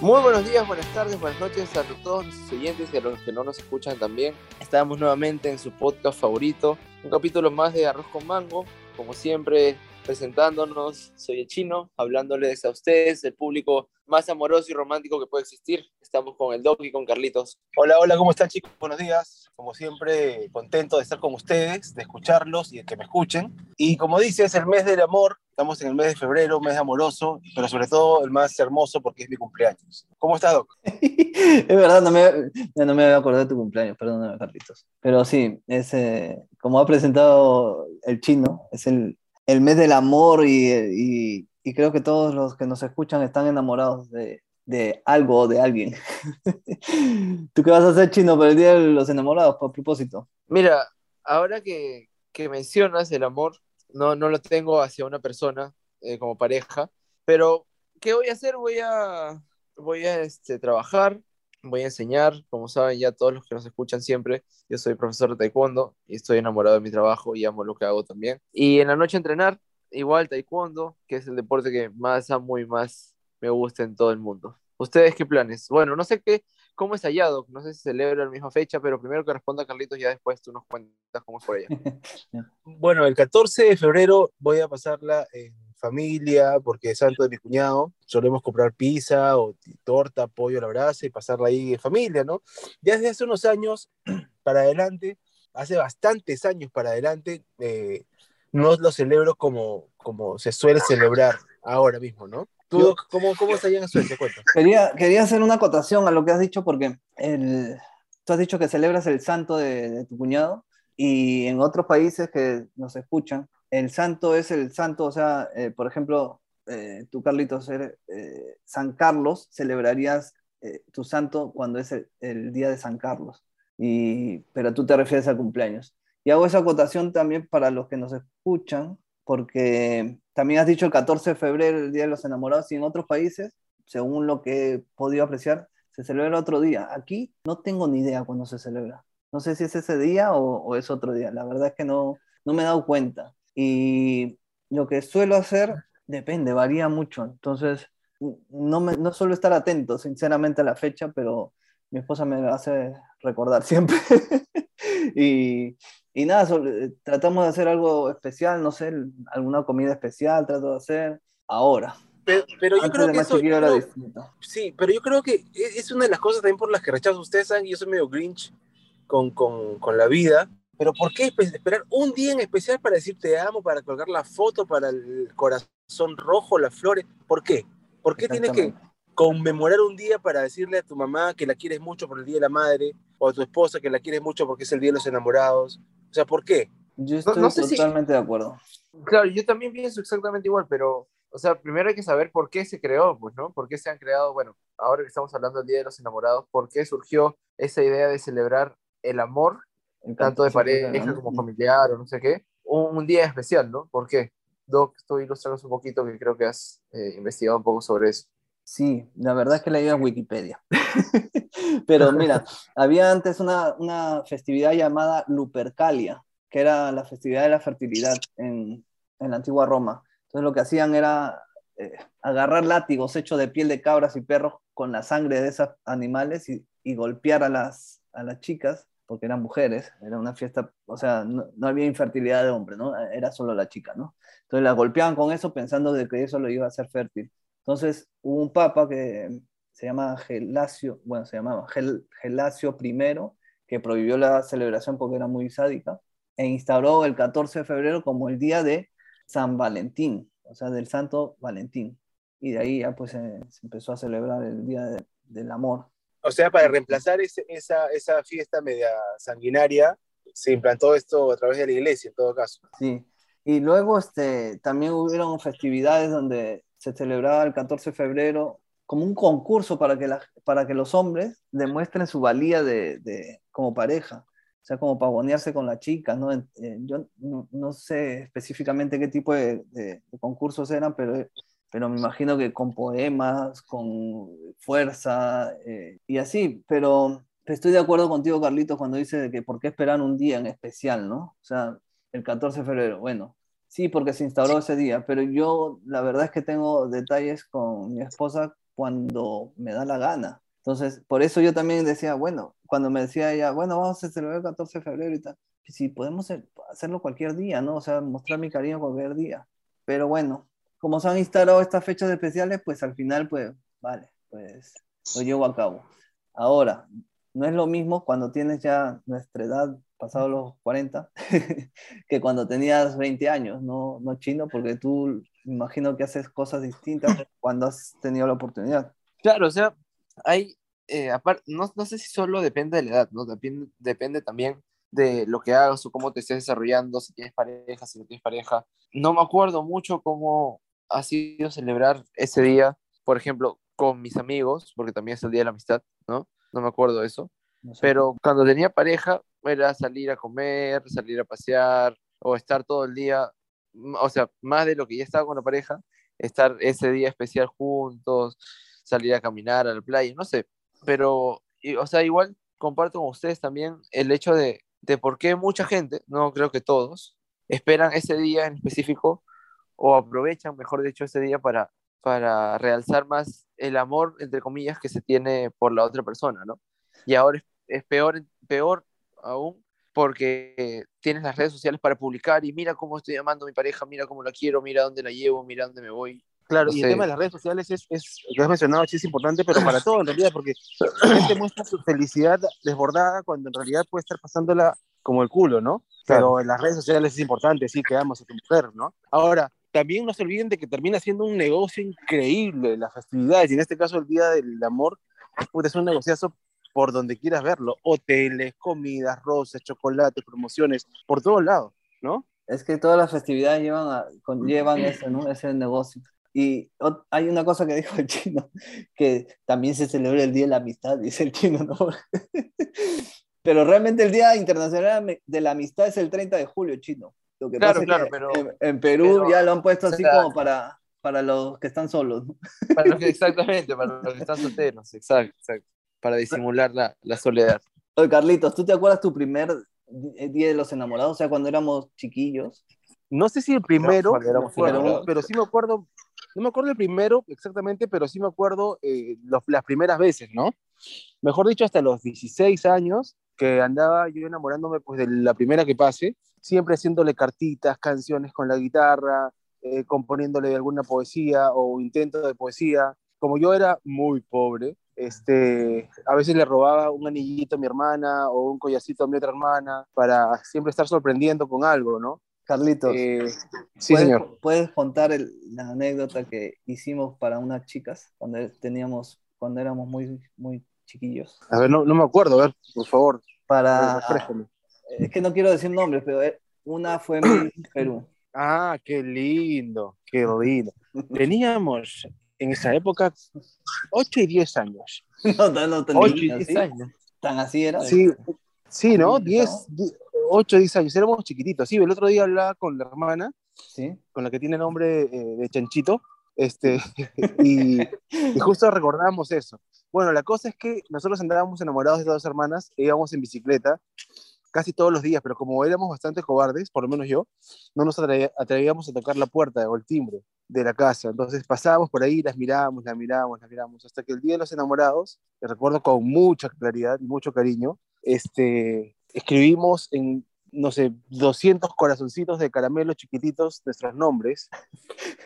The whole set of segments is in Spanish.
Muy buenos días, buenas tardes, buenas noches a todos los oyentes y a los que no nos escuchan también. Estamos nuevamente en su podcast favorito, un capítulo más de Arroz con Mango. Como siempre, presentándonos, soy el chino, hablándoles a ustedes, el público más amoroso y romántico que puede existir. Estamos con el Doc y con Carlitos. Hola, hola, ¿cómo están chicos? Buenos días. Como siempre, contento de estar con ustedes, de escucharlos y de que me escuchen. Y como dice, es el mes del amor. Estamos en el mes de febrero, mes amoroso, pero sobre todo el más hermoso porque es mi cumpleaños. ¿Cómo estás, Doc? es verdad, no me, no me acordar de tu cumpleaños, perdóname, Carlitos. Pero sí, es, eh, como ha presentado el chino, es el, el mes del amor y, y, creo que todos los que nos escuchan están enamorados de, de algo o de alguien. ¿Tú qué vas a hacer, Chino, para el Día de los Enamorados, por propósito? Mira, ahora que, que mencionas el amor, no, no lo tengo hacia una persona eh, como pareja, pero ¿qué voy a hacer? Voy a, voy a este, trabajar, voy a enseñar, como saben ya todos los que nos escuchan siempre, yo soy profesor de taekwondo y estoy enamorado de mi trabajo y amo lo que hago también. Y en la noche entrenar, igual taekwondo, que es el deporte que más amo y más me gusta en todo el mundo. ¿Ustedes qué planes? Bueno, no sé qué, cómo es hallado, no sé si celebra la misma fecha, pero primero que responda Carlitos, ya después tú nos cuentas cómo por allá. bueno, el 14 de febrero voy a pasarla en familia, porque es santo de mi cuñado, solemos comprar pizza o torta, pollo a la brasa y pasarla ahí en familia, ¿no? Ya desde hace unos años para adelante, hace bastantes años para adelante, eh, no lo celebro como, como se suele celebrar ahora mismo, ¿no? ¿Tú, ¿Cómo, cómo está allá en Suecia? Cuenta. Quería, quería hacer una acotación a lo que has dicho, porque el, tú has dicho que celebras el santo de, de tu cuñado, y en otros países que nos escuchan, el santo es el santo, o sea, eh, por ejemplo, eh, tú, Carlitos, eres, eh, San Carlos, celebrarías eh, tu santo cuando es el, el, día de San Carlos, y, pero tú te refieres al cumpleaños. Y hago esa acotación también para los que nos escuchan, porque también has dicho el 14 de febrero, el Día de los Enamorados, y en otros países, según lo que he podido apreciar, se celebra otro día. Aquí no tengo ni idea cuándo se celebra. No sé si es ese día o, o es otro día. La verdad es que no, no me he dado cuenta. Y lo que suelo hacer depende, varía mucho. Entonces, no, me, no suelo estar atento, sinceramente, a la fecha, pero mi esposa me hace recordar siempre. y, y, nada, tratamos de hacer algo especial, no sé, alguna comida especial, trato de hacer ahora. Pero, pero yo creo que eso, no, sí, pero yo creo que es una de las cosas también por las que rechazo. Ustedes saben yo soy medio grinch con, con, con la vida pero ¿por qué esperar un día en especial para decir te amo, para colgar la foto, para el corazón rojo, las flores? ¿Por qué? ¿Por qué tienes que conmemorar un día para decirle a tu mamá que la quieres mucho por el Día de la Madre, o a tu esposa que la quieres mucho porque es el Día de los Enamorados? O sea, ¿por qué? Yo estoy no, no sé totalmente si... de acuerdo. Claro, yo también pienso exactamente igual, pero, o sea, primero hay que saber por qué se creó, pues, ¿no? ¿Por qué se han creado, bueno, ahora que estamos hablando del Día de los Enamorados, por qué surgió esa idea de celebrar el amor tanto de pareja como familiar o no sé qué, un, un, día especial, ¿no? ¿Por qué? Doc, tú ilustranos un poquito, que creo que has eh, investigado un poco sobre eso. Sí, la verdad es que la ido en Wikipedia. Pero mira, había antes una, una, festividad llamada Lupercalia, que era la festividad de la fertilidad en, en la antigua Roma. Entonces lo que hacían era eh, agarrar látigos hechos de piel de cabras y perros con la sangre de esos animales y, y golpear a las, a las chicas porque eran mujeres, era una fiesta, o sea, no, no, había infertilidad de hombre, ¿no? Era solo la chica, ¿no? Entonces la golpeaban con eso pensando de que eso lo iba a hacer fértil. Entonces hubo un papa que se llama Gelasio, bueno, se llamaba Gel, Gelasio I, que prohibió la celebración porque era muy sádica, e instauró el 14 de febrero como el día de San Valentín, o sea, del Santo Valentín. Y de ahí ya pues se, se empezó a celebrar el Día de, del Amor. O sea, para reemplazar ese, esa, esa fiesta media sanguinaria, se implantó esto a través de la iglesia, en todo caso. Sí, y luego este, también hubieron festividades donde se celebraba el 14 de febrero como un concurso para que, para que los hombres demuestren su valía de, como pareja, o sea, como pavonearse con la chica, ¿no? Eh, yo no, sé específicamente qué tipo de concursos eran, pero pero me imagino que con poemas, con fuerza eh, y así, pero estoy de acuerdo contigo, Carlitos, cuando dice que por qué esperar un día en especial, ¿no? O sea, el 14 de febrero, bueno, Sí, porque se instauró ese día, pero yo la verdad es que tengo detalles con mi esposa cuando me da la gana. Entonces, por eso yo también decía, bueno, cuando me decía ella, bueno, vamos a celebrar el 14 de febrero y tal, si podemos hacerlo cualquier día, ¿no? O sea, mostrar mi cariño cualquier día. Pero bueno, como se han instalado estas fechas especiales, pues al final, pues, vale, pues lo llevo a cabo. Ahora, no es lo mismo cuando tienes ya nuestra edad, pasado los 40, que cuando tenías 20 años, ¿no? No chino, porque tú imagino que haces cosas distintas cuando has tenido la oportunidad. Claro, o sea, hay, eh, no, no, sé si solo depende de la edad, ¿no? Depende, depende también de lo que hagas o cómo te estés desarrollando, si tienes pareja, si no tienes pareja. No me acuerdo mucho cómo ha sido celebrar ese día, por ejemplo, con mis amigos, porque también es el Día de la Amistad, ¿no? No me acuerdo eso. Pero cuando tenía pareja, era salir a comer, salir a pasear o estar todo el día, o sea, más de lo que ya estaba con la pareja, estar ese día especial juntos, salir a caminar a la playa, no sé. Pero, o sea, igual comparto con ustedes también el hecho de, de por qué mucha gente, no creo que todos, esperan ese día en específico o aprovechan, mejor dicho, ese día para, para realzar más el amor, entre comillas, que se tiene por la otra persona, ¿no? Y ahora es, peor, peor aún porque tienes las redes sociales para publicar y mira cómo estoy amando a mi pareja, mira cómo la quiero, mira dónde la llevo, mira dónde me voy. Claro, y el tema de las redes sociales es, es, lo has mencionado, sí es importante, pero para todo en realidad, porque la gente muestra su felicidad desbordada cuando en realidad puede estar pasándola como el culo, ¿no? Pero en las redes sociales es importante, sí, que amas a tu mujer, ¿no? Ahora, también no se olviden de que termina siendo un negocio increíble las festividades, y en este caso el Día del Amor, puede ser un negociazo por donde quieras verlo, hoteles, comidas, rosas, chocolates, promociones, por todos lados, ¿no? Es que todas las festividades llevan, a, conllevan ese, ¿no? ese negocio. Y hay una cosa que dijo el chino, que también se celebra el Día de la Amistad, dice el chino, ¿no? Pero realmente el Día Internacional de la Amistad es el 30 de julio, chino. Lo que claro, claro, pero, en, Perú ya lo han puesto así como para, para los que están solos. Para los que, exactamente, para los que están solteros, exacto, exacto. Para disimular la, la soledad. Oye, Carlitos, ¿tú te acuerdas tu primer Día de los Enamorados? O sea, cuando éramos chiquillos. No sé si el primero, pero, sí me acuerdo no me acuerdo el primero exactamente, pero sí me acuerdo eh, las primeras veces, ¿no? Mejor dicho, hasta los 16 años, que andaba yo enamorándome pues de la primera que pase, siempre haciéndole cartitas, canciones con la guitarra, eh, componiéndole alguna poesía o intento de poesía. Como yo era muy pobre, este, a veces le robaba un anillito a mi hermana o un collacito a mi otra hermana para siempre estar sorprendiendo con algo, ¿no? Carlitos, eh, sí, señor. ¿puedes contar la anécdota que hicimos para unas chicas cuando teníamos, cuando éramos muy, muy chiquillos? A ver, no, no me acuerdo, a ver, por favor. Para, es que no quiero decir nombres, pero eh, una fue en Perú. Ah, qué lindo, qué lindo. Teníamos en esa época 8 y 10 años. No, no, no 8 y 10 años. ¿Tan así era? Sí, sí ¿no? 10, 8 o 10 años, éramos chiquititos. Sí, el otro día hablaba con la hermana, ¿Sí? con la que tiene nombre eh, de Chanchito, este, y, justo recordamos eso. Bueno, la cosa es que nosotros andábamos enamorados de estas dos hermanas, e íbamos en bicicleta casi todos los días, pero como éramos bastante cobardes, por lo menos yo, no nos atrevíamos a tocar la puerta o el timbre de la casa. Entonces pasábamos por ahí, las mirábamos, las mirábamos, las mirábamos, hasta que el día de los enamorados, que recuerdo con mucha claridad y mucho cariño, este, escribimos en, no sé, 200 corazoncitos de caramelo chiquititos nuestros nombres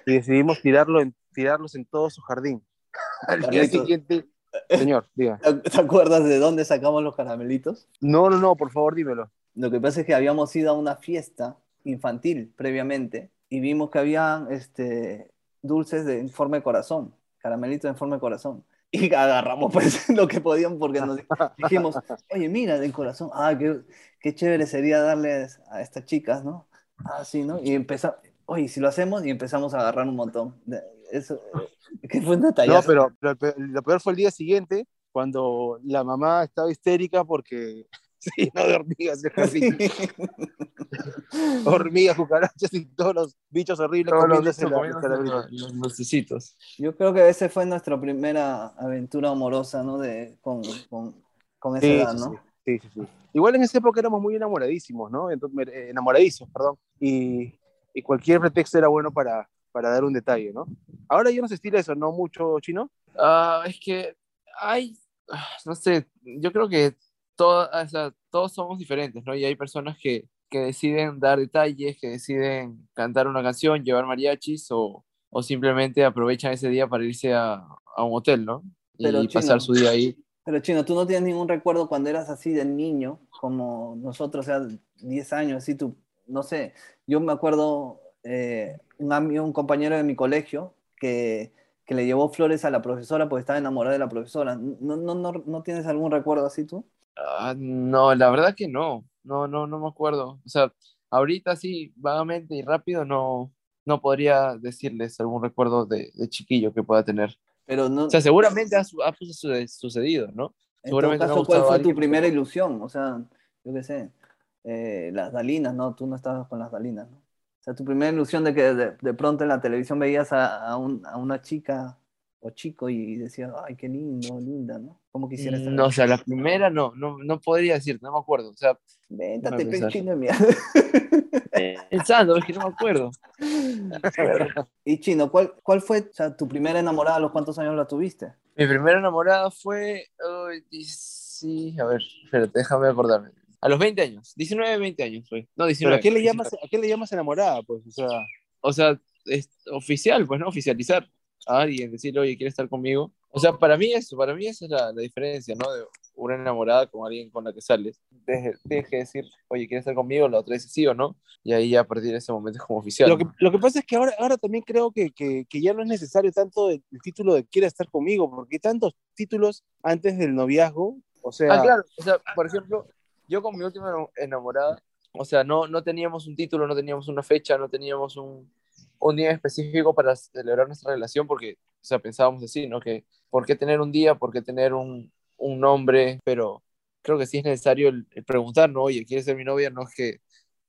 y decidimos tirarlo en, tirarlos en todo su jardín. Al día siguiente, señor, diga. ¿Te acuerdas de dónde sacamos los caramelitos? No, no, no, por favor, dímelo. Lo que pasa es que habíamos ido a una fiesta infantil previamente y vimos que había este, dulces de, en forma de corazón, caramelitos en forma de corazón y agarramos pues lo que podíamos porque nos dijimos, oye, mira, de corazón, ah, qué, qué chévere sería darles a estas chicas, ¿no? Así, ¿no? Y empezamos, oye, si lo hacemos y empezamos a agarrar un montón. Eso, eh, que fue un detalle. No, pero, pero, lo peor fue el día siguiente, cuando la mamá estaba histérica porque Sí, no de hormigas, casi. hormigas, cucarachas y todos los bichos horribles comiéndose los, los, Yo creo que ese fue nuestra primera aventura amorosa, ¿no? De, con, con, con esa edad, ¿no? Sí, sí, sí. Igual en esa época éramos muy enamoradísimos, ¿no? Entonces, eh, enamoradizos, perdón. Y, y cualquier pretexto era bueno para, para dar un detalle, ¿no? Ahora ya no se estila eso, ¿no? Mucho chino. Ah, es que hay, no sé, yo creo que todo, o sea, todos somos diferentes, ¿no? Y hay personas que, que deciden dar detalles, que deciden cantar una canción, llevar mariachis o, o simplemente aprovechan ese día para irse a, a un hotel, ¿no? Y pasar su día ahí. Pero Chino, tú no tienes ningún recuerdo cuando eras así de niño, como nosotros, o sea, 10 años, así tú, no sé, yo me acuerdo eh, un, un compañero de mi colegio que, que, le llevó flores a la profesora porque estaba enamorada de la profesora. ¿No, no, no, no tienes algún recuerdo así tú? Ah, no, la verdad que no, no, no, no me acuerdo. O sea, ahorita sí, vagamente y rápido no, no podría decirles algún recuerdo de, de chiquillo que pueda tener. Pero no... O sea, seguramente ha, ha sucedido, ¿no? En seguramente todo caso, ¿cuál fue tu primera ilusión? O sea, yo qué sé, eh, las Dalinas, ¿no? Tú no estabas con las Dalinas, ¿no? Sea, tu primera ilusión de que de, de pronto en la televisión veías a, a, un, a, una chica o chico y decías, ay, qué lindo, linda, ¿no? ¿Cómo quisieras estar? No, o sea, la primera no, no, no podría decir, no me acuerdo. O sea, Véntate, pechino de mierda. Pensando, es que no me acuerdo. y Chino, ¿cuál, cuál fue o sea, tu primera enamorada? ¿A los cuántos años la tuviste? Mi primera enamorada fue. Oh, sí, a ver, espérate, déjame acordarme. A los 20 años, 19, 20 años fue. No, 19. ¿Pero a qué le llamas, ¿a qué le llamas enamorada? Pues, o sea. O sea, es oficial, pues, ¿no? Oficializar a alguien, decirle, oye, ¿quieres estar conmigo? O sea, para mí eso, para mí esa es la, la diferencia, ¿no? De una enamorada con alguien con la que sales. Tienes que decir, oye, ¿quieres estar conmigo? La otra dice sí o no. Y ahí a partir de ese momento es como oficial. Lo que, lo que pasa es que ahora, ahora también creo que, que, que ya no es necesario tanto el, el título de quiere estar conmigo, porque hay tantos títulos antes del noviazgo. O sea... Ah, claro. O sea, por ejemplo, yo con mi última enamorada, o sea, no, no teníamos un título, no teníamos una fecha, no teníamos un, un día específico para celebrar nuestra relación porque, o sea, pensábamos así, ¿no? Que, ¿por qué tener un día? ¿Por qué tener un, un nombre? Pero creo que sí es necesario el, el preguntar, ¿no? Oye, ¿quieres ser mi novia? No es que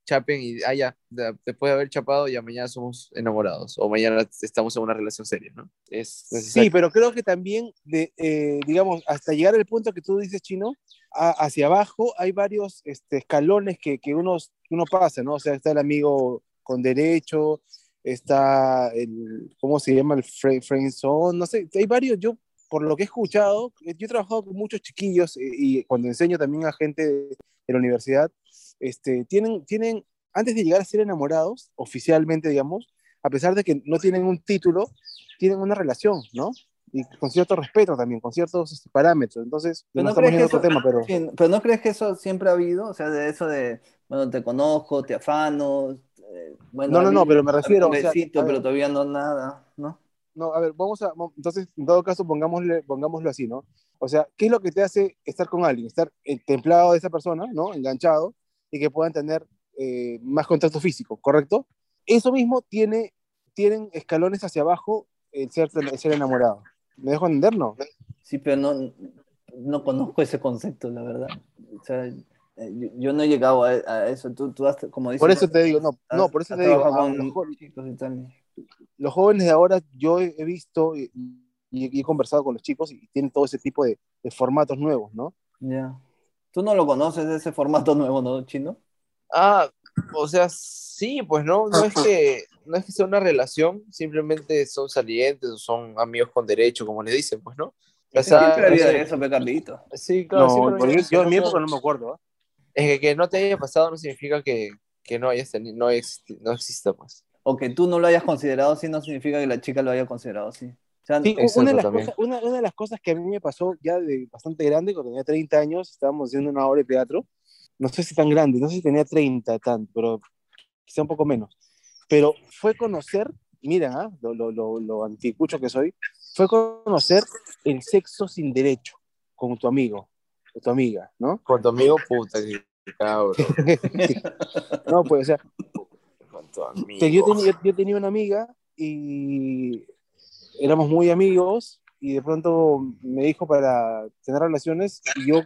chapen y, ah, ya, después de haber chapado, ya mañana somos enamorados o mañana estamos en una relación seria, ¿no? Es sí, pero creo que también, de, eh, digamos, hasta llegar al punto que tú dices, Chino, a, hacia abajo hay varios este, escalones que, que uno, uno pasa, ¿no? O sea, está el amigo con derecho, está el, ¿cómo se llama? El friend zone, no sé, hay varios, yo por lo que he escuchado, yo he trabajado con muchos chiquillos y, eh, y cuando enseño también a gente de, la universidad, este, tienen, tienen, antes de llegar a ser enamorados, oficialmente, digamos, a pesar de que no tienen un título, tienen una relación, ¿no? Y con cierto respeto también, con ciertos este, parámetros. Entonces, pero no, crees que eso, tema, pero... pero no crees que eso siempre ha habido, o sea, de eso de, bueno, te conozco, te afano, eh, bueno, no, no, no, pero me refiero. Un besito, o sea, pero todavía no nada, ¿no? No, a ver, vamos a. Entonces, en todo caso, pongámosle, pongámoslo así, ¿no? O sea, ¿qué es lo que te hace estar con alguien? Estar templado de esa persona, ¿no? Enganchado y que puedan tener eh, más contacto físico, ¿correcto? Eso mismo tiene, tienen escalones hacia abajo el ser, el ser enamorado. ¿Me dejo entender, no? Sí, pero no, no conozco ese concepto, la verdad. O sea, yo, yo no he llegado a, a eso. Tú, tú has, como dices, por eso te digo, no, no por eso te digo. Con los, tal. los jóvenes de ahora, yo he visto y, y, he conversado con los chicos y tienen todo ese tipo de, de formatos nuevos, ¿no? Ya. Yeah. Tú no lo conoces, ese formato nuevo, ¿no, Chino? Ah, o sea, sí, pues no, no es que, no es que sea una relación, simplemente son salientes o son amigos con derecho, como le dicen, pues, ¿no? O sea, siempre había de eso, Carlito. Sí, claro. No, por yo, yo en mi época no me acuerdo. ¿eh? Es que, que no te haya pasado no significa que, que no, hayas tenido, no, existe, no exista más. O que tú no lo hayas considerado así no significa que la chica lo haya considerado así. Sí, una, de las cosas, una, una, de las cosas que a mí me pasó ya de bastante grande, cuando tenía 30 años, estábamos haciendo una obra de teatro, no sé si tan grande, no sé si tenía 30 tanto, pero quizá un poco menos. Pero fue conocer, mira, ¿eh? lo, lo, lo, lo anticucho que soy, fue conocer el sexo sin derecho con tu amigo, o tu amiga, ¿no? Con tu amigo, puta, cabrón. no, pues, o sea, con tu amigo. Yo, tenía, yo tenía una amiga y éramos muy amigos y de pronto me dijo para tener relaciones y yo,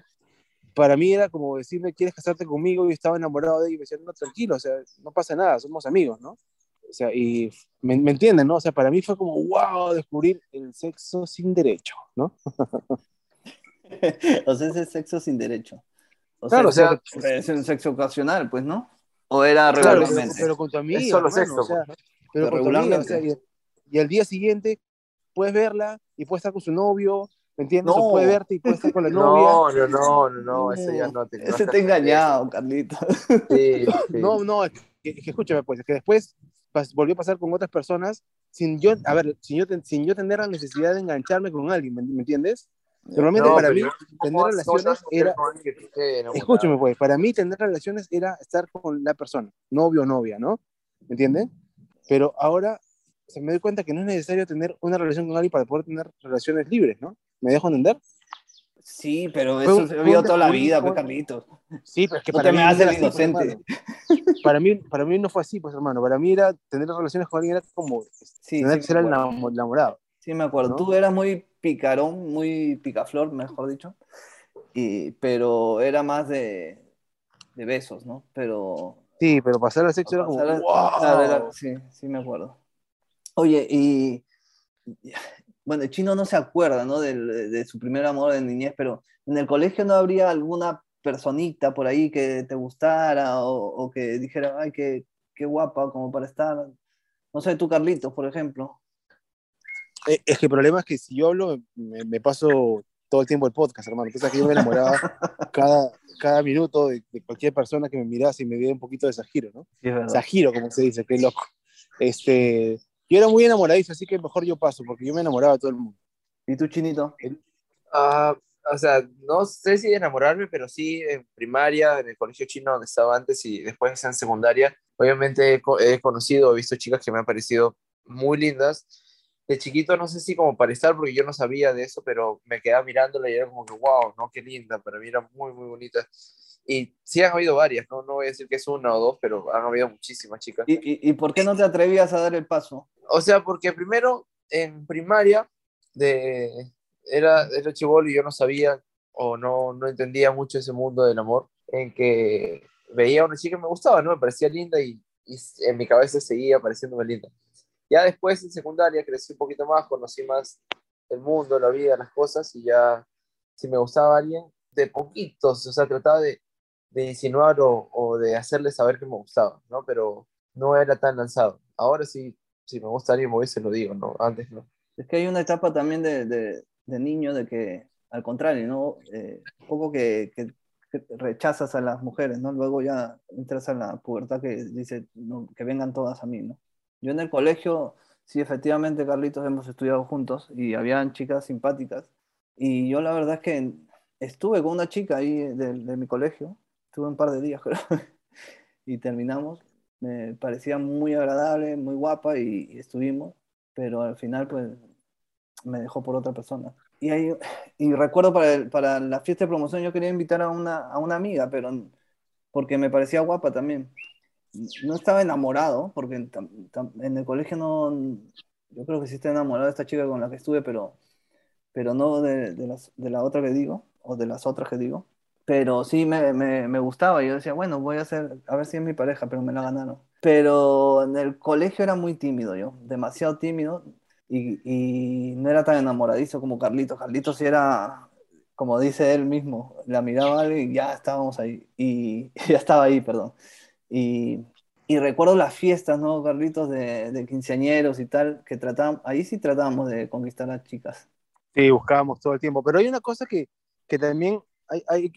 para mí era como decirme, ¿quieres casarte conmigo? Y estaba enamorado de ella y me decía, no, tranquilo, o sea, no pasa nada, somos amigos, ¿no? O sea, y me, me entienden, ¿no? O sea, para mí fue como, wow, descubrir el sexo sin derecho, ¿no? o sea, ese sexo sin derecho. O claro, sea, o sea, es un sexo ocasional, pues, ¿no? ¿O era regularmente? pero, con tu amiga. Es solo sexo. O sea, pues, pero, con regularmente. Tu amiga, y, el día siguiente puedes verla y puedes estar con su novio, ¿me entiendes? No. O puede verte y puede estar con la novia. No, no, no, no, ese ya no te. Ese te ha engañado, Carlito. Sí, No, no, es que, escúchame, pues, es que después volvió a pasar con otras personas sin yo, a ver, sin yo, sin yo tener la necesidad de engancharme con alguien, ¿me, entiendes? Normalmente para mí tener relaciones era... Escúchame pues, para mí tener relaciones era estar con la persona, novio o novia, ¿no? ¿Me entiendes? Pero ahora se me doy cuenta que no es necesario tener una relación con alguien para poder tener relaciones libres, ¿no? ¿Me dejo entender? Sí, pero eso se vivido toda la vida, pues, Carlitos. Sí, pero es que para mí, me hace el inocente. para, mí, para mí no fue así, pues, hermano. Para mí era tener relaciones con alguien era como sí, tener que ser enamorado. Sí, me acuerdo. Tú eras muy picarón, muy picaflor, mejor dicho. Y, pero era más de, de besos, ¿no? Pero... Sí, pero pasar al sexo era como... ¡Wow! sí, sí me acuerdo. Oye, y bueno, el chino no se acuerda, ¿no? De, de, su primer amor de niñez, pero en el colegio no habría alguna personita por ahí que te gustara o, que dijera, ay, qué, qué, guapa, como para estar. No sé, tú, Carlitos, por ejemplo. Eh, es que el problema es que si yo hablo, me, paso todo el tiempo el podcast, hermano. Entonces aquí yo me enamoraba cada, cada minuto de, cualquier persona que me mirase y me diera un poquito de Sajiro, ¿no? Sí, Sajiro, como se dice, qué loco. Este, yo era muy enamoradizo, así que mejor yo paso, porque yo me enamoraba de todo el mundo. ¿Y tú, Chinito? Ah, o sea, no sé si enamorarme, pero sí en primaria, en el colegio chino donde estaba antes y después en secundaria. Obviamente he, conocido, he visto chicas que me han parecido muy lindas. De chiquito no sé si como para estar, porque yo no sabía de eso, pero me quedaba mirándola y era como que, wow, no, qué linda, para mí era muy, muy bonita. Y sí han habido varias, ¿no? No voy a decir que es una o dos, pero han habido muchísimas chicas. ¿Y, y, y por qué no te atrevías a dar el paso? O sea, porque primero en primaria de, era, era chivolo y yo no sabía o no, no entendía mucho ese mundo del amor, en que veía a una chica que me gustaba, ¿no? Me parecía linda y, y en mi cabeza seguía pareciéndome linda. Ya después en secundaria crecí un poquito más, conocí más el mundo, la vida, las cosas y ya si me gustaba alguien, de poquitos, o sea, trataba de, de insinuar o, o, de hacerle saber que me gustaba, ¿no? Pero no era tan lanzado. Ahora sí, si me gusta alguien, me se lo digo, ¿no? Antes no. Es que hay una etapa también de, de, de niño de que, al contrario, ¿no? Eh, un poco que, que, rechazas a las mujeres, ¿no? Luego ya entras a la pubertad que dice que vengan todas a mí, ¿no? Yo en el colegio, sí, efectivamente, Carlitos, hemos estudiado juntos y habían chicas simpáticas. Y yo la verdad es que estuve con una chica ahí de, de mi colegio estuve un par de días, creo, y terminamos. Me parecía muy agradable, muy guapa y, estuvimos, pero al final pues me dejó por otra persona. Y, ahí, y recuerdo para, para la fiesta de promoción yo quería invitar a una, a una amiga, pero porque me parecía guapa también. No estaba enamorado, porque en, el colegio no, yo creo que sí estaba enamorado de esta chica con la que estuve, pero, pero no de, de, las, de la otra que digo, o de las otras que digo pero sí me, me, me, gustaba. Yo decía, bueno, voy a hacer, a ver si es mi pareja, pero me la ganaron. Pero en el colegio era muy tímido yo, demasiado tímido y, y no era tan enamoradizo como Carlitos. Carlitos sí era, como dice él mismo, la miraba y ya estábamos ahí, y ya estaba ahí, perdón. Y, y recuerdo las fiestas, ¿no, Carlitos, de, de quinceañeros y tal, que tratábamos, ahí sí tratábamos de conquistar a las chicas. Sí, buscábamos todo el tiempo, pero hay una cosa que, que también hay,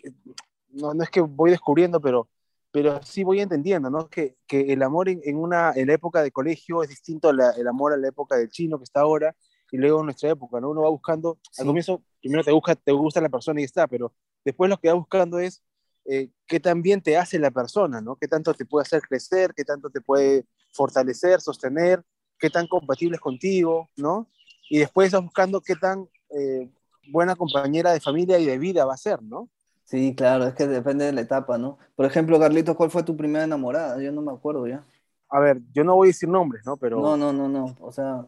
no, no, es que voy descubriendo, pero, pero sí voy entendiendo, ¿no? Que, que el amor en, en, una, en la época de colegio es distinto al el amor a la época del chino que está ahora y luego en nuestra época, ¿no? Uno va buscando, al comienzo primero te, busca, te gusta la persona y está, pero después lo que va buscando es eh, qué tan bien te hace la persona, ¿no? Qué tanto te puede hacer crecer, qué tanto te puede fortalecer, sostener, qué tan compatible es contigo, ¿no? Y después vas buscando qué tan eh, buena compañera de familia y de vida va a ser, ¿no? Sí, claro, es que depende de la etapa, ¿no? Por ejemplo, Carlitos, ¿cuál fue tu primera enamorada? Yo no me acuerdo ya. A ver, yo no voy a decir nombres, ¿no? Pero... No, no, no, no, o sea...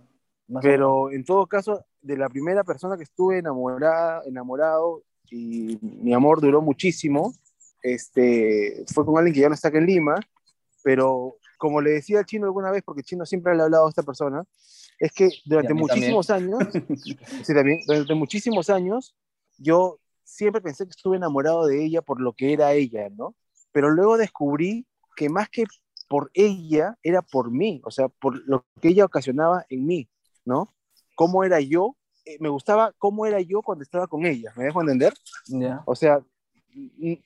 pero en todo caso, de la primera persona que estuve enamorada, enamorado y mi amor duró muchísimo, este, fue con alguien que ya no está aquí en Lima, pero como le decía al chino alguna vez, porque el chino siempre le ha hablado a esta persona, es que durante muchísimos años, sí, también, durante muchísimos años, yo siempre pensé que estuve enamorado de ella por lo que era ella, ¿no? Pero luego descubrí que más que por ella, era por mí, o sea, por lo que ella ocasionaba en mí, ¿no? Cómo era yo, eh, me gustaba cómo era yo cuando estaba con ella, ¿me dejo entender? O sea,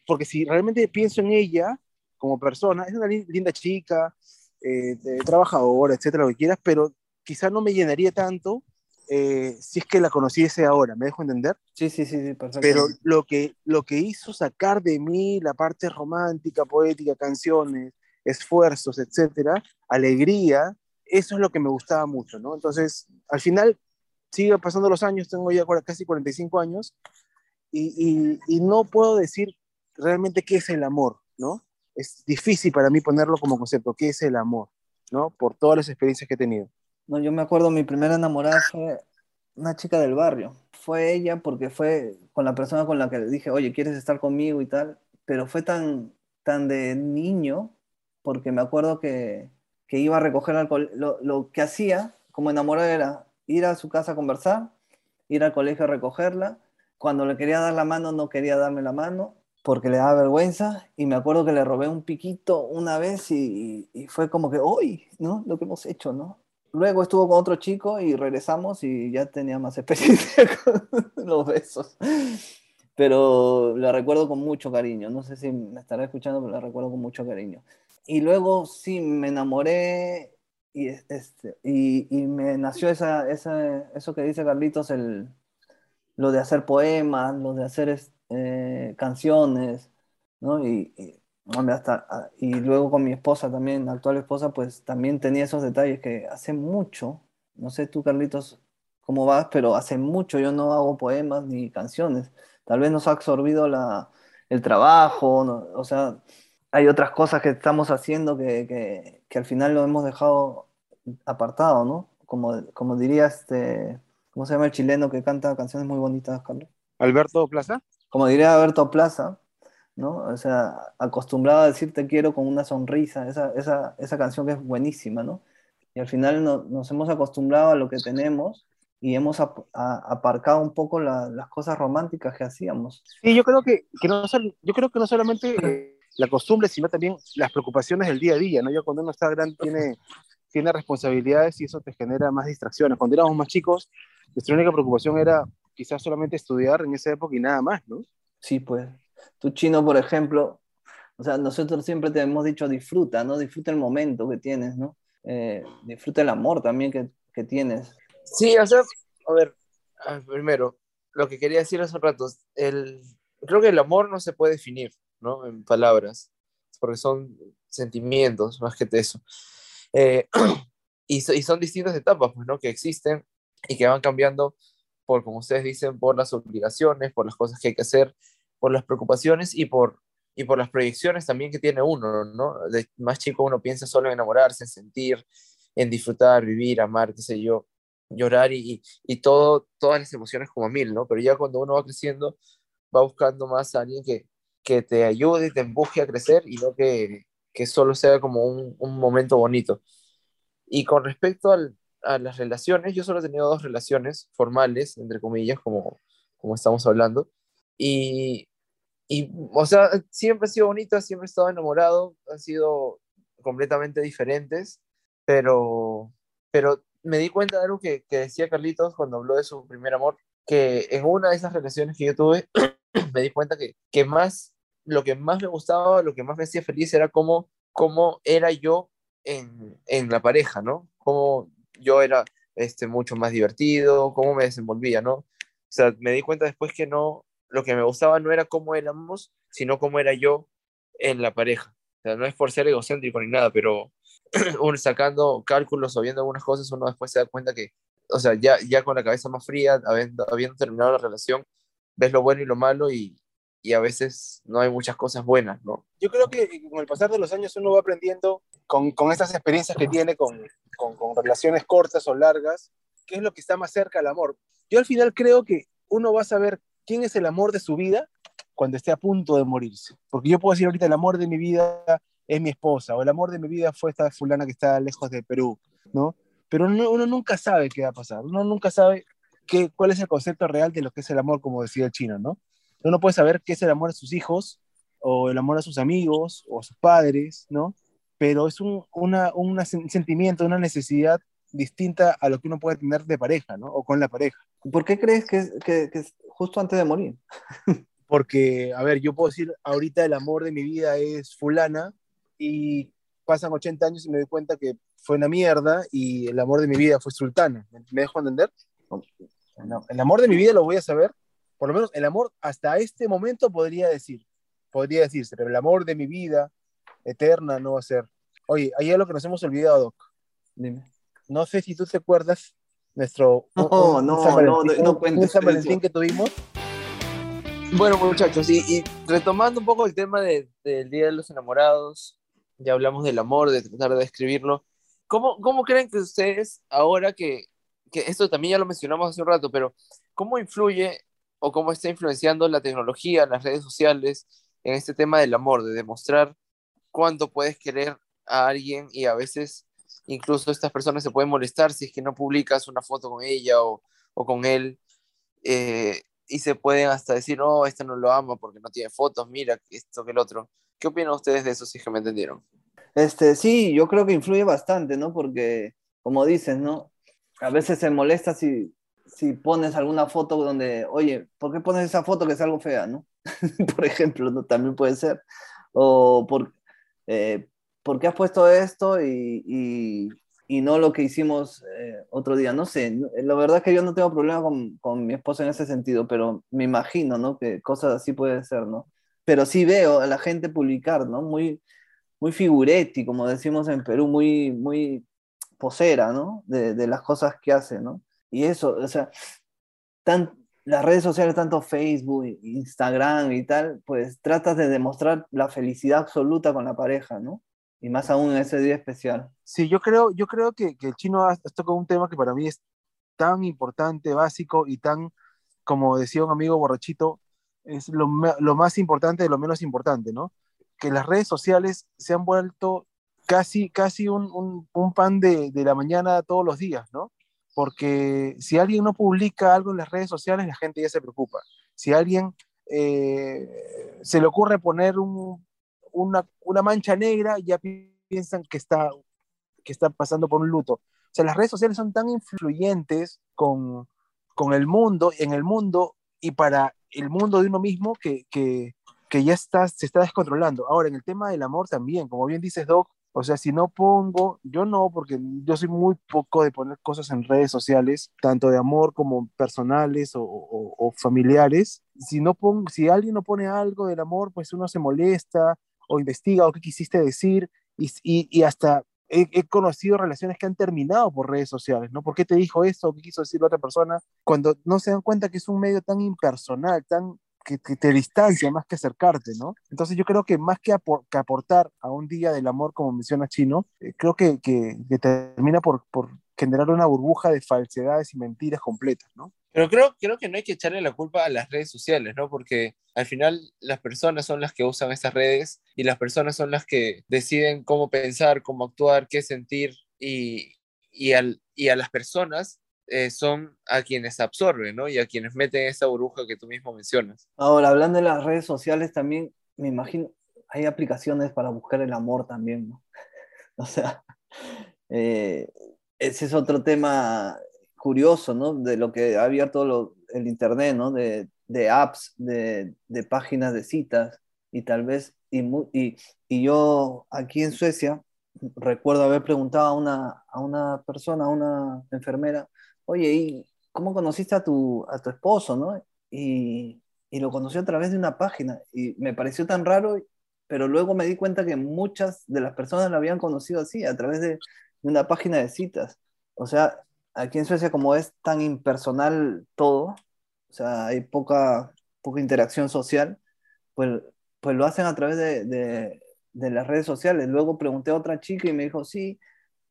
porque si realmente pienso en ella como persona, es una linda chica, eh, trabajadora, etcétera, lo que quieras, pero quizá no me llenaría tanto eh, si es que la conociese ahora, ¿me dejo entender? Sí, sí, sí, sí Pero lo que, lo que hizo sacar de mí la parte romántica, poética, canciones, esfuerzos, etcétera, alegría, eso es lo que me gustaba mucho, ¿no? Entonces, al final, sigue pasando los años, tengo ya casi 45 años, y, y, no puedo decir realmente qué es el amor, ¿no? Es difícil para mí ponerlo como concepto, qué es el amor, ¿no? Por todas las experiencias que he tenido. No, yo me acuerdo, mi primera enamorada fue una chica del barrio. Fue ella porque fue con la persona con la que le dije, oye, ¿quieres estar conmigo y tal? Pero fue tan, tan de niño, porque me acuerdo que, que iba a recoger alcohol. Lo, lo que hacía como enamorada era ir a su casa a conversar, ir al colegio a recogerla. Cuando le quería dar la mano, no quería darme la mano porque le daba vergüenza. Y me acuerdo que le robé un piquito una vez y, y fue como que, hoy, ¿no? Lo que hemos hecho, ¿no? Luego estuvo con otro chico y regresamos y ya tenía más experiencia con los besos. Pero la recuerdo con mucho cariño. No sé si me estará escuchando, pero la recuerdo con mucho cariño. Y luego sí, me enamoré y, este, y, y me nació esa, esa, eso que dice Carlitos, el, lo de hacer poemas, lo de hacer eh, canciones, ¿no? Y, hasta, ah, y luego con mi esposa también, actual esposa, pues también tenía esos detalles que hace mucho, no sé tú Carlitos cómo vas, pero hace mucho yo no hago poemas ni canciones. Tal vez nos ha absorbido la, el trabajo, o sea, hay otras cosas que estamos haciendo que, que, que, al final lo hemos dejado apartado, ¿no? Como, como diría este, ¿cómo se llama el chileno que canta canciones muy bonitas, Carlos? Alberto Plaza. Como diría Alberto Plaza, ¿no? O sea, acostumbrado a decir te quiero con una sonrisa, esa, esa, esa canción que es buenísima, ¿no? Y al final nos hemos acostumbrado a lo que tenemos y hemos aparcado un poco las cosas románticas que hacíamos. Sí, yo creo que, que no, yo creo que no solamente la costumbre, sino también las preocupaciones del día a día, ¿no? Yo cuando uno está grande tiene, tiene responsabilidades y eso te genera más distracciones. Cuando éramos más chicos, nuestra única preocupación era quizás solamente estudiar en esa época y nada más, ¿no? Sí, pues. Tu chino, por ejemplo, o sea, nosotros siempre te hemos dicho disfruta, ¿no? Disfruta el momento que tienes, ¿no? Eh, disfruta el amor también que, que, tienes. Sí, o sea, a ver, primero, lo que quería decir hace un rato, el, creo que el amor no se puede definir, ¿no? En palabras, porque son sentimientos más que eso. Eh, y, y, son distintas etapas, pues, ¿no? Que existen y que van cambiando por, como ustedes dicen, por las obligaciones, por las cosas que hay que hacer, por las preocupaciones y por, y por las proyecciones también que tiene uno, ¿no? De más chico uno piensa solo en enamorarse, en sentir, en disfrutar, vivir, amar, qué sé yo, llorar y, y todo, todas las emociones como mil, ¿no? Pero ya cuando uno va creciendo, va buscando más a alguien que, que te ayude, te empuje a crecer y no que, que solo sea como un, un momento bonito. Y con respecto al, a las relaciones, yo solo he tenido dos relaciones formales, entre comillas, como, como estamos hablando. Y, y, o sea, siempre ha sido bonita, siempre he estado enamorado, han sido completamente diferentes, pero, pero me di cuenta de algo que, que decía Carlitos cuando habló de su primer amor, que en una de esas relaciones que yo tuve, me di cuenta que, que más, lo que más me gustaba, lo que más me hacía feliz era cómo, cómo era yo en, en la pareja, ¿no? Cómo yo era este, mucho más divertido, cómo me desenvolvía, ¿no? O sea, me di cuenta después que no, lo que me gustaba no era cómo éramos, sino cómo era yo en la pareja. O sea, no es por ser egocéntrico ni nada, pero uno sacando cálculos o viendo algunas cosas, uno después se da cuenta que, o sea, ya, ya con la cabeza más fría, habiendo, habiendo terminado la relación, ves lo bueno y lo malo y, y a veces no hay muchas cosas buenas, ¿no? Yo creo que con el pasar de los años uno va aprendiendo con, con estas experiencias que tiene con, con, con, relaciones cortas o largas, qué es lo que está más cerca al amor. Yo al final creo que uno va a saber quién es el amor de su vida cuando esté a punto de morirse. Porque yo puedo decir ahorita, el amor de mi vida es mi esposa, o el amor de mi vida fue esta fulana que está lejos de Perú, ¿no? Pero uno, nunca sabe qué va a pasar, uno nunca sabe qué, cuál es el concepto real de lo que es el amor, como decía el chino, ¿no? Uno puede saber qué es el amor a sus hijos, o el amor a sus amigos, o a sus padres, ¿no? pero es un, una, un sentimiento, una necesidad distinta a lo que uno puede tener de pareja, ¿no? O con la pareja. ¿Por qué crees que es, que, es justo antes de morir? Porque, a ver, yo puedo decir, ahorita el amor de mi vida es fulana y pasan 80 años y me doy cuenta que fue una mierda y el amor de mi vida fue sultana. ¿Me dejo entender? No, el amor de mi vida lo voy a saber, por lo menos el amor hasta este momento podría decir, podría decirse, pero el amor de mi vida eterna no va a ser. Oye, ahí es lo que nos hemos olvidado, Doc. Dime. No sé si tú te acuerdas nuestro no, no, no, no, cuentes San Valentín que tuvimos. Bueno, muchachos, y, retomando un poco el tema del Día de los Enamorados, ya hablamos del amor, de tratar de describirlo. ¿Cómo, cómo creen que ustedes, ahora que, que esto también ya lo mencionamos hace un rato, pero cómo influye o cómo está influenciando la tecnología, las redes sociales en este tema del amor, de demostrar cuánto puedes querer a alguien y a veces incluso estas personas se pueden molestar si es que no publicas una foto con ella o, o con él eh, y se pueden hasta decir, no, este no lo ama porque no tiene fotos, mira esto que el otro. ¿Qué opinan ustedes de eso, si es que me entendieron? Este, sí, yo creo que influye bastante, ¿no? Porque, como dices, ¿no? A veces se molesta si, si pones alguna foto donde, oye, ¿por qué pones esa foto que es algo fea, ¿no? por ejemplo, ¿no? También puede ser. O por, eh, ¿por qué has puesto esto y, y, no lo que hicimos eh, otro día? No sé, la verdad es que yo no tengo problema con, con, mi esposa en ese sentido, pero me imagino, ¿no? Que cosas así puede ser, ¿no? Pero sí veo a la gente publicar, ¿no? Muy, muy figuretti, como decimos en Perú, muy, muy posera, ¿no? De, de las cosas que hace, ¿no? Y eso, o sea, tan, las redes sociales, tanto Facebook, Instagram y tal, pues tratas de demostrar la felicidad absoluta con la pareja, ¿no? Y más aún en ese día especial. Sí, yo creo, yo creo que, que el chino ha tocado un tema que para mí es tan importante, básico y tan, como decía un amigo borrachito, es lo, lo más importante de lo menos importante, ¿no? Que las redes sociales se han vuelto casi, casi un, un, un pan de, de la mañana todos los días, ¿no? porque si alguien no publica algo en las redes sociales, la gente ya se preocupa. Si alguien eh, se le ocurre poner una, mancha negra, ya piensan que está, que está pasando por un luto. O sea, las redes sociales son tan influyentes con, el mundo, en el mundo y para el mundo de uno mismo que, que, que ya está, se está descontrolando. Ahora, en el tema del amor también, como bien dices, Doc, o sea, si no pongo, yo no, porque yo soy muy poco de poner cosas en redes sociales, tanto de amor como personales o, familiares. Si, no pongo, si alguien no pone algo del amor, pues uno se molesta o investiga o qué quisiste decir y, y, hasta he, conocido relaciones que han terminado por redes sociales, ¿no? ¿Por qué te dijo esto qué quiso decir la otra persona? Cuando no se dan cuenta que es un medio tan impersonal, tan que, te distancia más que acercarte, ¿no? Entonces yo creo que más que, aportar a un día del amor, como menciona Chino, eh, creo que, que, termina por, por generar una burbuja de falsedades y mentiras completas, ¿no? Pero creo, creo que no hay que echarle la culpa a las redes sociales, ¿no? Porque al final las personas son las que usan estas redes y las personas son las que deciden cómo pensar, cómo actuar, qué sentir y, y, al, y a las personas eh, son a quienes absorben, ¿no? Y a quienes meten esa burbuja que tú mismo mencionas. Ahora, hablando de las redes sociales también, me imagino, hay aplicaciones para buscar el amor también, ¿no? o sea, eh, ese es otro tema curioso, ¿no? De lo que ha abierto el Internet, ¿no? De, de apps, de, de, páginas de citas y tal vez, y, y, y, yo aquí en Suecia recuerdo haber preguntado a una, a una persona, a una enfermera, oye, ¿y cómo conociste a tu, a tu esposo, no? Y, y lo conocí a través de una página y me pareció tan raro, pero luego me di cuenta que muchas de las personas lo habían conocido así, a través de, una página de citas. O sea, aquí en Suecia como es tan impersonal todo, o sea, hay poca, poca interacción social, pues, pues lo hacen a través de, de, de las redes sociales. Luego pregunté a otra chica y me dijo, sí,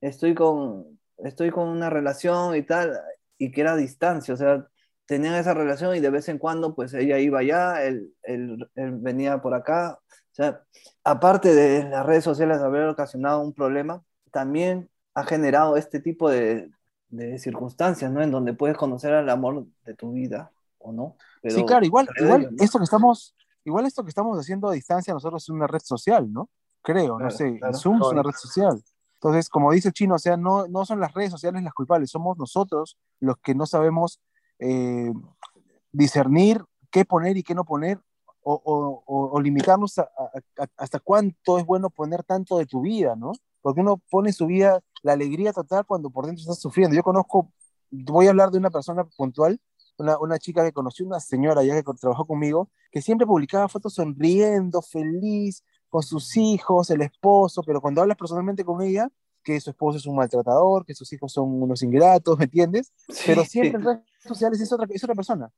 estoy con, estoy con una relación y tal, y que era a distancia, o sea, tenían esa relación y de vez en cuando pues ella iba allá, él, él, venía por acá, o sea, aparte de las redes sociales haber ocasionado un problema, también ha generado este tipo de, de circunstancias, ¿no? En donde puedes conocer al amor de tu vida, ¿o no? Pero, sí, claro, igual, igual esto que estamos, igual esto que estamos haciendo a distancia nosotros es una red social, ¿no? creo, no sé. Zoom es una red social. Entonces, como dice el chino, o sea, no, no son las redes sociales las culpables, somos nosotros los que no sabemos eh, discernir qué poner y qué no poner, o, limitarnos hasta cuánto es bueno poner tanto de tu vida, ¿no? Porque uno pone su vida la alegría total cuando por dentro estás sufriendo. Yo conozco, voy a hablar de una persona puntual, una, una chica que conocí, una señora ya que trabajó conmigo, que siempre publicaba fotos sonriendo, feliz, con sus hijos, el esposo, pero cuando hablas personalmente con ella, que su esposo es un maltratador, que sus hijos son unos ingratos, ¿me entiendes? pero siempre en redes sociales es otra, es otra persona,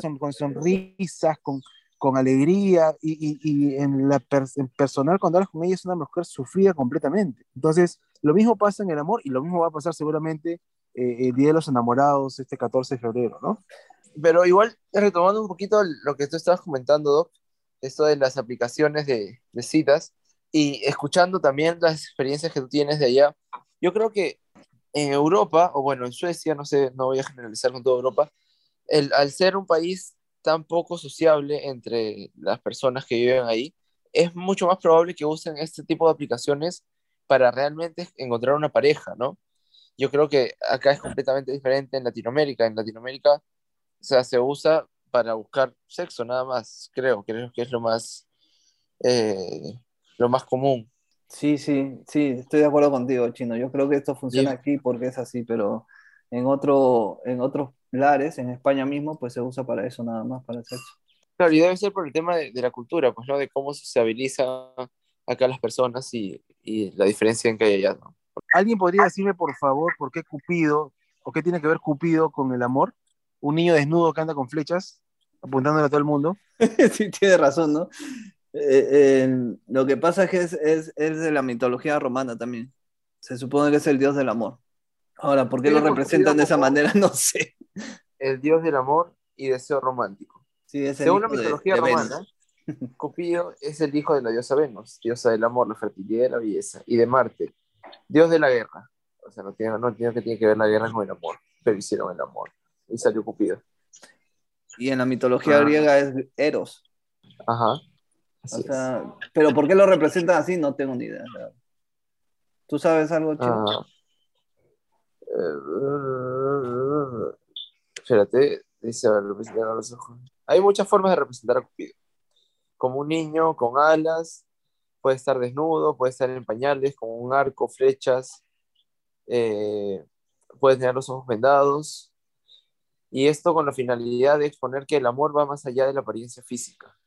son, con sonrisas, con, con alegría, y, y, en la personal cuando hablas con ella es una mujer sufrida completamente. Entonces, lo mismo pasa en el amor y lo mismo va a pasar seguramente eh, el Día de los Enamorados, este 14 de febrero, ¿no? Pero igual, retomando un poquito lo que tú estabas comentando, Doc, esto de las aplicaciones de, citas y escuchando también las experiencias que tú tienes de allá, yo creo que en Europa, o bueno, en Suecia, no sé, no voy a generalizar con toda Europa, el, al ser un país tan poco sociable entre las personas que viven ahí, es mucho más probable que usen este tipo de aplicaciones para realmente encontrar una pareja, ¿no? Yo creo que acá es completamente diferente en Latinoamérica. En Latinoamérica, o sea, se usa para buscar sexo, nada más, creo, creo que es lo más, eh, lo más común. Sí, sí, sí, estoy de acuerdo contigo, Chino. Yo creo que esto funciona aquí porque es así, pero en, otro, en otros lares, en España mismo, pues se usa para eso, nada más, para el sexo. Claro, y debe ser por el tema de, la cultura, pues, ¿no? De cómo se sociabiliza acá las personas y, y la diferencia en que hay allá, ¿no? ¿Alguien podría decirme, por favor, por qué Cupido, o qué tiene que ver Cupido con el amor? Un niño desnudo que anda con flechas apuntándole a todo el mundo. sí, tiene razón, ¿no? Eh, lo que pasa es que es, de la mitología romana también. Se supone que es el dios del amor. Ahora, ¿por qué lo representan de esa manera? No sé. El dios del amor y deseo romántico. Sí, es Según la mitología romana, Cupido es el hijo de la diosa Venus, diosa del amor, la fertilidad y la belleza, y de Marte, dios de la guerra. O sea, no tiene, no tiene que tiene que ver la guerra con el amor, pero hicieron el amor. Y salió Cupido. Y en la mitología ah. griega es Eros. Ajá. pero ¿por qué lo representan así? No tengo ni idea. ¿Tú sabes algo, chico? Ah. espérate, dice representar a los ojos. Hay muchas formas de representar a Cupido. Como un niño con alas, puede estar desnudo, puede estar en pañales, con un arco, flechas, eh, puede tener los ojos vendados, y esto con la finalidad de exponer que el amor va más allá de la apariencia física.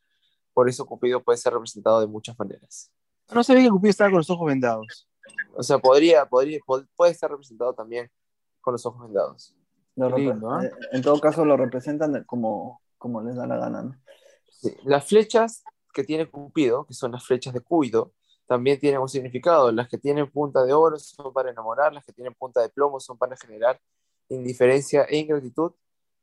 Por eso Cupido puede ser representado de muchas maneras. No sabía que Cupido estaba con los ojos vendados. O sea, podría, podría, puede estar representado también con los ojos vendados. ¿eh? En todo caso lo representan como, como les da la gana. Las flechas que tiene Cupido, que son las flechas de cuido, también tienen un significado. Las que tienen punta de oro son para enamorar, las que tienen punta de plomo son para generar indiferencia e ingratitud,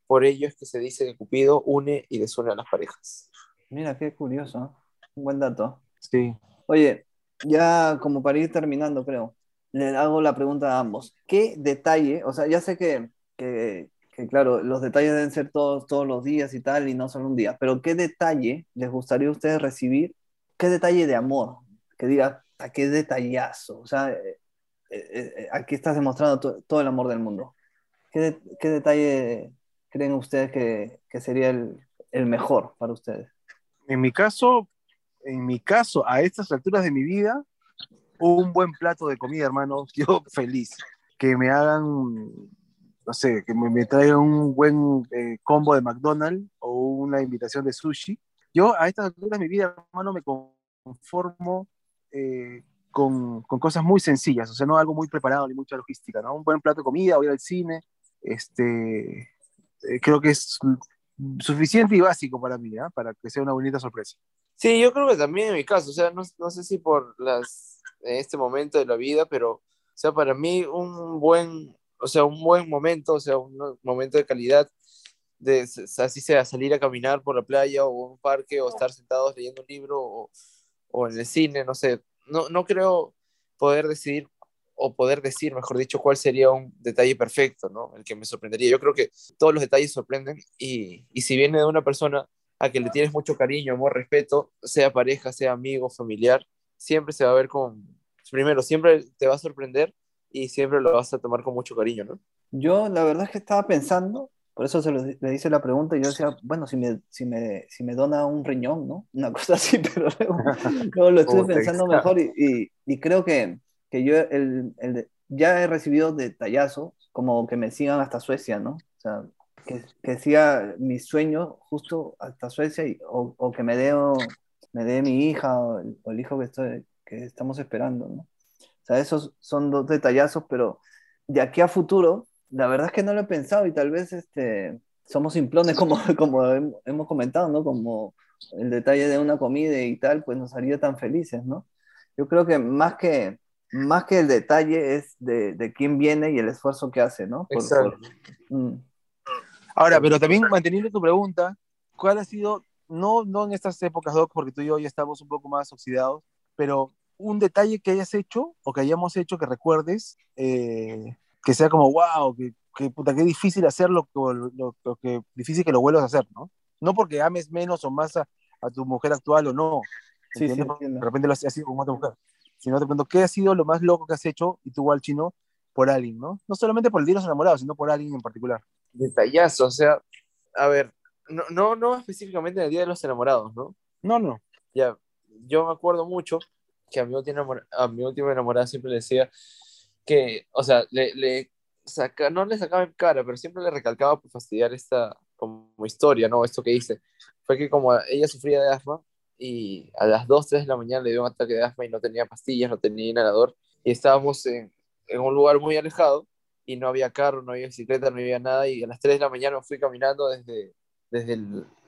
por ello es que se dice que Cupido une y desune a las parejas. Mira, qué curioso. Un buen dato. Sí. Oye, ya como para ir terminando, creo, le hago la pregunta a ambos. ¿Qué detalle, o sea, ya sé que, que, claro, los detalles deben ser todos, todos los días y tal, y no solo un día, pero ¿qué detalle les gustaría a ustedes recibir? ¿Qué detalle de amor? Que diga, ¿a qué detallazo? O sea, eh, eh, eh, aquí estás demostrando todo el amor del mundo. ¿Qué, qué detalle creen ustedes que, sería el, mejor para ustedes? En mi caso, en mi caso, a estas alturas de mi vida, un buen plato de comida, hermano, yo feliz. Que me hagan, no sé, que me, traigan un buen eh, combo de McDonald's o una invitación de sushi. Yo a estas alturas de mi vida, hermano, me conformo eh, con, con, cosas muy sencillas, o sea, no algo muy preparado ni mucha logística, ¿no? Un buen plato de comida, voy al cine, este, creo que es suficiente y básico para mí, ¿ah? para que sea una bonita sorpresa. Sí, yo creo que también en mi caso, o sea, no, no sé si por las, en este momento de la vida, pero, o sea, para mí un buen, o sea, un buen momento, o sea, un momento de calidad, de así sea salir a caminar por la playa o un parque o estar sentados leyendo un libro o, o en el cine, no sé, no, no creo poder decidir o poder decir, mejor dicho, cuál sería un detalle perfecto, ¿no? El que me sorprendería. Yo creo que todos los detalles sorprenden y, y si viene de una persona a que le tienes mucho cariño, amor, respeto, sea pareja, sea amigo, familiar, siempre se va a ver con, primero, siempre te va a sorprender y siempre lo vas a tomar con mucho cariño, ¿no? Yo la verdad es que estaba pensando, por eso se le hice la pregunta y yo decía, bueno, si me, si me, si me dona un riñón, ¿no? Una cosa así, pero luego, lo estuve pensando mejor y, y, creo que, que yo el, el, ya he recibido detallazos como que me sigan hasta Suecia, ¿no? O sea, que, que siga mi sueño justo hasta Suecia y, o, o, que me dé, me dé mi hija o el, hijo que, estoy, que estamos esperando, ¿no? O sea, esos son dos detallazos, pero de aquí a futuro, la verdad es que no lo he pensado y tal vez este, somos simplones como, como hemos comentado, ¿no? Como el detalle de una comida y tal, pues nos haría tan felices, ¿no? Yo creo que más que, más que el detalle es de, de quién viene y el esfuerzo que hace, ¿no? Exacto. Mm. Ahora, pero también manteniendo tu pregunta, ¿cuál ha sido, no, no en estas épocas, Doc, porque tú y yo ya estamos un poco más oxidados, pero un detalle que hayas hecho o que hayamos hecho que recuerdes, eh, que sea como, wow, que, que, puta, qué difícil hacerlo, lo, lo, que difícil que lo vuelvas a hacer, ¿no? No porque ames menos o más a, a tu mujer actual o no, sí, sí, de repente lo has sido con otra mujer, sino te pregunto, ¿qué ha sido lo más loco que has hecho y tú igual chino por alguien, ¿no? No solamente por el día de los enamorados, sino por alguien en particular. Detallazo, o sea, a ver, no, no, no específicamente en el día de los enamorados, ¿no? No, no. Ya, yo me acuerdo mucho que a mi última, a mi última enamorada siempre le decía que, o sea, le, le saca, no le sacaba en cara, pero siempre le recalcaba por fastidiar esta como historia, ¿no? Esto que hice. Fue que como ella sufría de asma y a las 2, 3 de la mañana le dio un ataque de asma y no tenía pastillas, no tenía inhalador y estábamos en, en un lugar muy alejado y no había carro, no había bicicleta, no había nada y a las 3 de la mañana me fui caminando desde, desde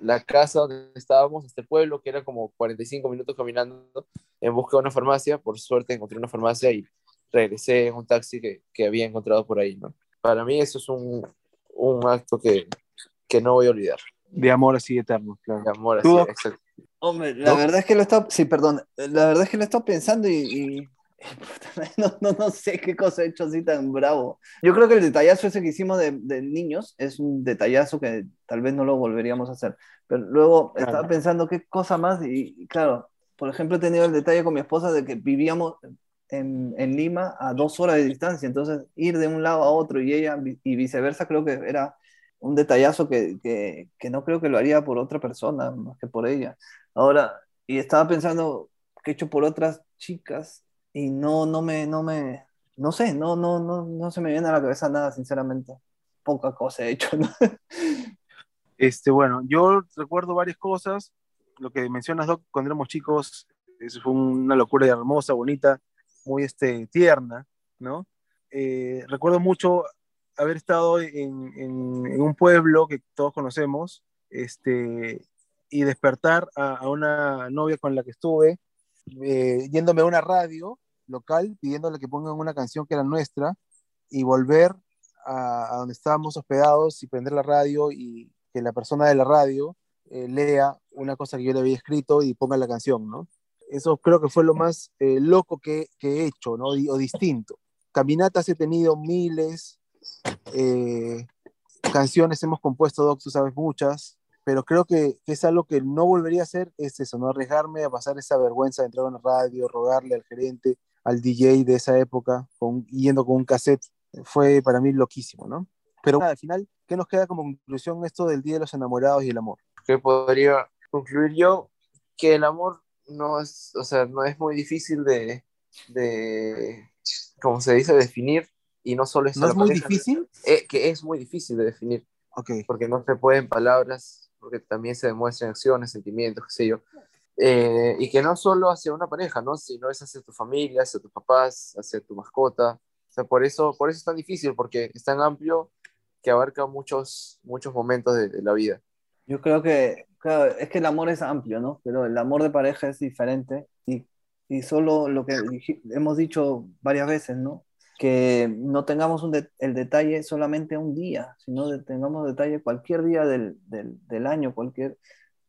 la casa donde estábamos hasta el pueblo, que era como 45 minutos caminando en busca de una farmacia. Por suerte encontré una farmacia y regresé en un taxi que, que había encontrado por ahí, ¿no? Para mí eso es un, un acto que, que, no voy a olvidar. De amor así eterno, claro. De amor así, exacto. Hombre, la verdad es que lo he sí, perdón, la verdad es que lo he estado pensando y, No, no, no, sé qué cosa he hecho así tan bravo. Yo creo que el detallazo ese que hicimos de, de, niños es un detallazo que tal vez no lo volveríamos a hacer. Pero luego estaba pensando qué cosa más y, claro, por ejemplo he tenido el detalle con mi esposa de que vivíamos en, en, Lima a dos horas de distancia, entonces ir de un lado a otro y ella y viceversa creo que era un detallazo que, que, que no creo que lo haría por otra persona más que por ella. Ahora, y estaba pensando que he hecho por otras chicas y no, no me, no me, no sé, no, no, no, no se me viene a la cabeza nada, sinceramente. Poca cosa he hecho, ¿no? Este, bueno, yo recuerdo varias cosas. Lo que mencionas, Doc, cuando éramos chicos, eso fue una locura hermosa, bonita, muy este, tierna, ¿no? Eh, recuerdo mucho haber estado en, un pueblo que todos conocemos, este, y despertar a, una novia con la que estuve, eh, yéndome a una radio local pidiéndole que pongan una canción que era nuestra y volver a, donde estábamos hospedados y prender la radio y que la persona de la radio eh, lea una cosa que yo le había escrito y ponga la canción, ¿no? Eso creo que fue lo más eh, loco que, que, he hecho, ¿no? O distinto. Caminatas he tenido miles, eh, canciones hemos compuesto, Doc, tú sabes muchas, pero creo que, es algo que no volvería a hacer, es eso, no arriesgarme a pasar esa vergüenza de entrar a una radio, rogarle al gerente, al DJ de esa época, con, yendo con un cassette, fue para mí loquísimo, ¿no? Pero al final, ¿qué nos queda como conclusión esto del Día de los Enamorados y el amor? Que podría concluir yo que el amor no es, o sea, no es muy difícil de, de como se dice, definir y no solo es... ¿No es muy difícil? Eh, que es muy difícil de definir. Okay. Porque no se puede en palabras, porque también se demuestran acciones, sentimientos, qué sé yo. Eh, y que no solo hacia una pareja, ¿no? sino es hacia tu familia, hacia tus papás, hacia tu mascota. O sea, por eso, por eso es tan difícil, porque es tan amplio que abarca muchos, muchos momentos de, la vida. Yo creo que, claro, es que el amor es amplio, ¿no? Pero el amor de pareja es diferente y, y solo lo que hemos dicho varias veces, ¿no? Que no tengamos el detalle solamente un día, sino tengamos detalle cualquier día del, del, año, cualquier...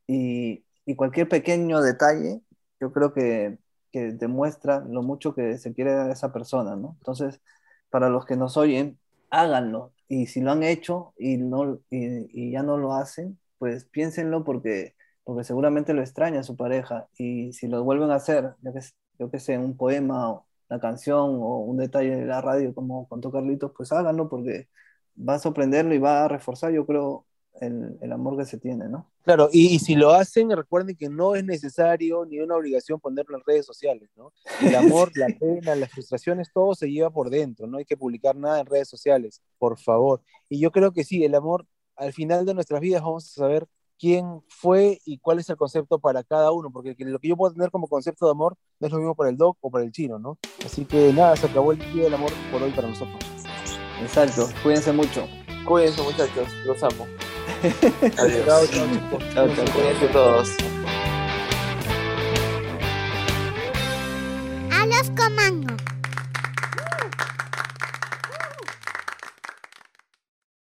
Y, y cualquier pequeño detalle, yo creo que, que, demuestra lo mucho que se quiere a esa persona, ¿no? Entonces, para los que nos oyen, háganlo. Y si lo han hecho y, no, y, y ya no lo hacen, pues piénsenlo porque, porque seguramente lo extraña su pareja. Y si lo vuelven a hacer, ya que yo qué sé, un poema, una canción o un detalle de la radio como contó Carlitos, pues háganlo porque va a sorprenderlo y va a reforzar, yo creo, el, el amor que se tiene, ¿no? Claro, y, si lo hacen, recuerden que no es necesario ni una obligación ponerlo en redes sociales, ¿no? El amor, la pena, las frustraciones, todo se lleva por dentro, no hay que publicar nada en redes sociales, por favor. Y yo creo que sí, el amor, al final de nuestras vidas vamos a saber quién fue y cuál es el concepto para cada uno, porque lo que yo puedo tener como concepto de amor no es lo mismo para el doc o para el chino, ¿no? Así que nada, se acabó el día del amor por hoy para nosotros. Exacto, cuídense mucho. Cuídense muchachos, los amo. Adiós. Chao, chao, chao, chao. Cuídense todos. A los comandos.